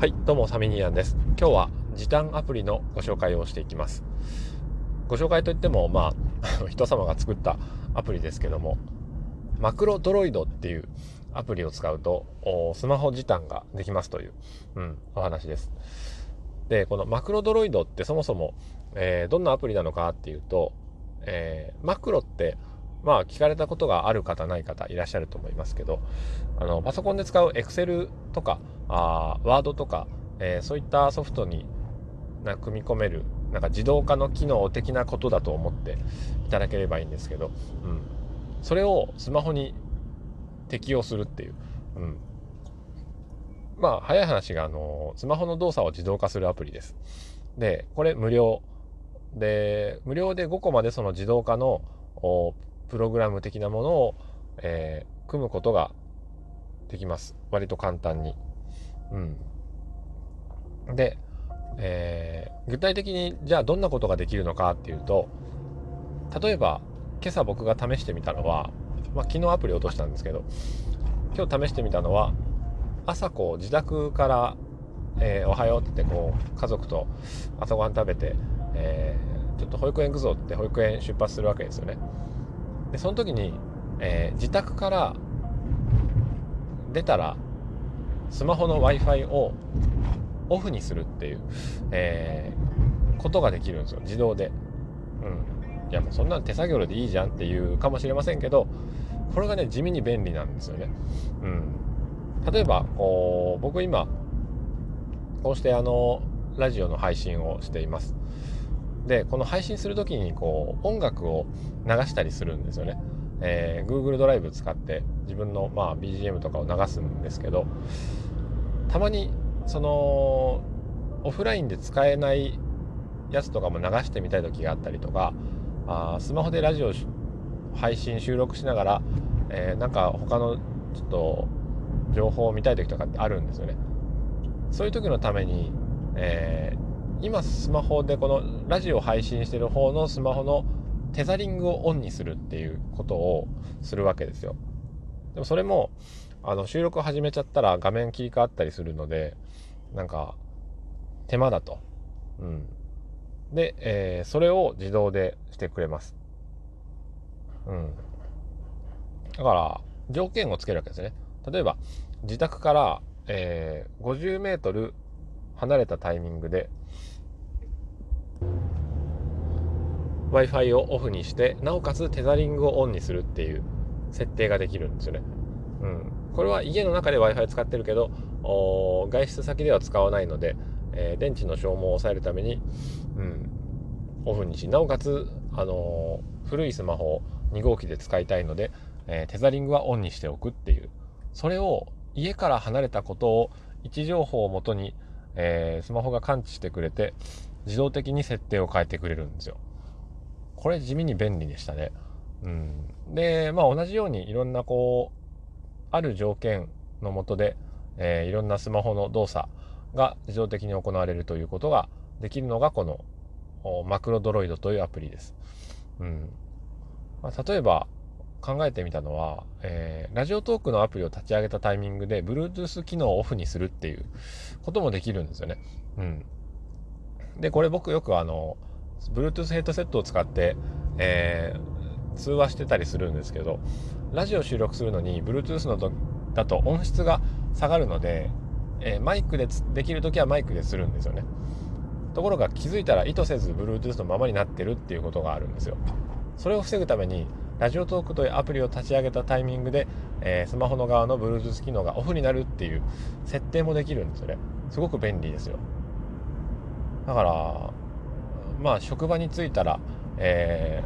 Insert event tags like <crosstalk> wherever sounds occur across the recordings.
はいどうもサミニアンです。今日は時短アプリのご紹介をしていきます。ご紹介といってもまあ <laughs> 人様が作ったアプリですけどもマクロドロイドっていうアプリを使うとスマホ時短ができますという、うん、お話です。でこのマクロドロイドってそもそも、えー、どんなアプリなのかっていうと、えー、マクロってまあ聞かれたことがある方ない方いらっしゃると思いますけどあのパソコンで使う Excel とかあ Word とか、えー、そういったソフトにな組み込めるなんか自動化の機能的なことだと思っていただければいいんですけど、うん、それをスマホに適用するっていう、うん、まあ早い話があのスマホの動作を自動化するアプリです。でこれ無料。で無料で5個までその自動化のプログラム的なものを、えー、組むことができます。割と簡単に。うん。で、えー、具体的にじゃあどんなことができるのかっていうと、例えば今朝僕が試してみたのは、まあ、昨日アプリ落としたんですけど、今日試してみたのは、朝こう自宅から、えー、おはようってこう家族と朝ごはん食べて、えー、ちょっと保育園行くぞって保育園出発するわけですよね。でその時に、えー、自宅から出たらスマホの w i f i をオフにするっていう、えー、ことができるんですよ自動で。うん、いやもうそんな手作業でいいじゃんっていうかもしれませんけどこれがね地味に便利なんですよね。うん、例えばこう僕今こうしてあのラジオの配信をしています。でこの配信する時にこう音楽を流したりするんですよね、えー、Google ドライブ使って自分の、まあ、BGM とかを流すんですけどたまにそのオフラインで使えないやつとかも流してみたい時があったりとかあスマホでラジオ配信収録しながら、えー、なんか他のちょっと情報を見たい時とかってあるんですよね。そういう時のために、えー今スマホでこのラジオ配信してる方のスマホのテザリングをオンにするっていうことをするわけですよ。でもそれもあの収録始めちゃったら画面切り替わったりするのでなんか手間だと。うん。で、えー、それを自動でしてくれます。うん。だから条件をつけるわけですね。例えば自宅から、えー、50メートル離れたタイミングで w i f i をオフにしてなおかつテザリングをオンにするっていう設定ができるんですよね。うん、これは家の中で w i f i 使ってるけど外出先では使わないので、えー、電池の消耗を抑えるために、うん、オフにしなおかつ、あのー、古いスマホを2号機で使いたいので、えー、テザリングはオンにしておくっていう。それを家から離れたことを位置情報をもとに、えスマホが感知してくれて自動的に設定を変えてくれるんですよ。これ地味に便利でしたね。うん、で、まあ同じようにいろんなこう、ある条件のもとで、えー、いろんなスマホの動作が自動的に行われるということができるのがこのマクロドロイドというアプリです。うんまあ、例えば考えてみたのは、えー、ラジオトークのアプリを立ち上げたタイミングで Bluetooth 機能をオフにするっていうこともできるんですよね。うん、でこれ僕よくあの Bluetooth ヘッドセットを使って、えー、通話してたりするんですけどラジオ収録するのに Bluetooth のだと音質が下がるので、えー、マイクでできる時はマイクでするんですよね。ところが気づいたら意図せず Bluetooth のままになってるっていうことがあるんですよ。それを防ぐためにラジオトークというアプリを立ち上げたタイミングで、えー、スマホの側の Bluetooth 機能がオフになるっていう設定もできるんですよね。すごく便利ですよ。だからまあ職場に着いたら、え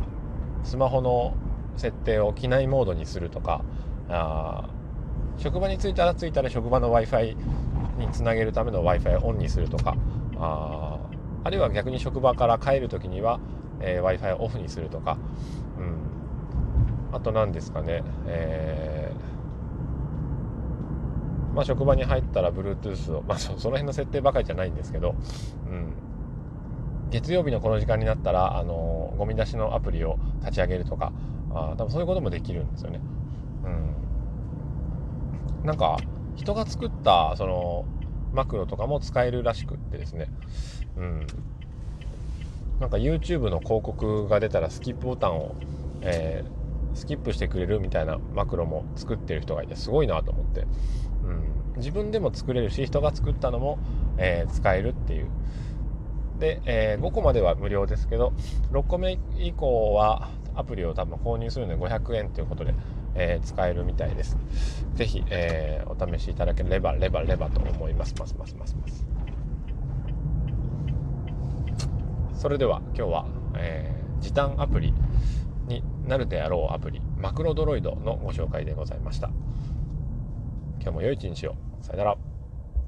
ー、スマホの設定を機内モードにするとかあ職場に着いたら着いたら職場の w i f i につなげるための w i f i をオンにするとかああるいは逆に職場から帰る時には、えー、w i f i をオフにするとか、うん、あと何ですかね、えーまあ、職場に入ったら Bluetooth を、まあそ、の辺の設定ばかりじゃないんですけど、うん、月曜日のこの時間になったら、あのゴミ出しのアプリを立ち上げるとかあ多分そういうこともできるんですよね。うん、なんか人が作ったそのマクロとかも使えるらしくってですね。うん。なんか YouTube の広告が出たらスキップボタンを、えー、スキップしてくれるみたいなマクロも作ってる人がいてすごいなと思って、うん、自分でも作れるし人が作ったのも、えー、使えるっていうで、えー、5個までは無料ですけど6個目以降はアプリを多分購入するので500円ということで、えー、使えるみたいです。ぜひ、えー、お試しいただければレバレバと思います。ますますますます。それでは今日は、えー、時短アプリになるであろうアプリマクロドロイドのご紹介でございました。今日も良い一日を。さよなら。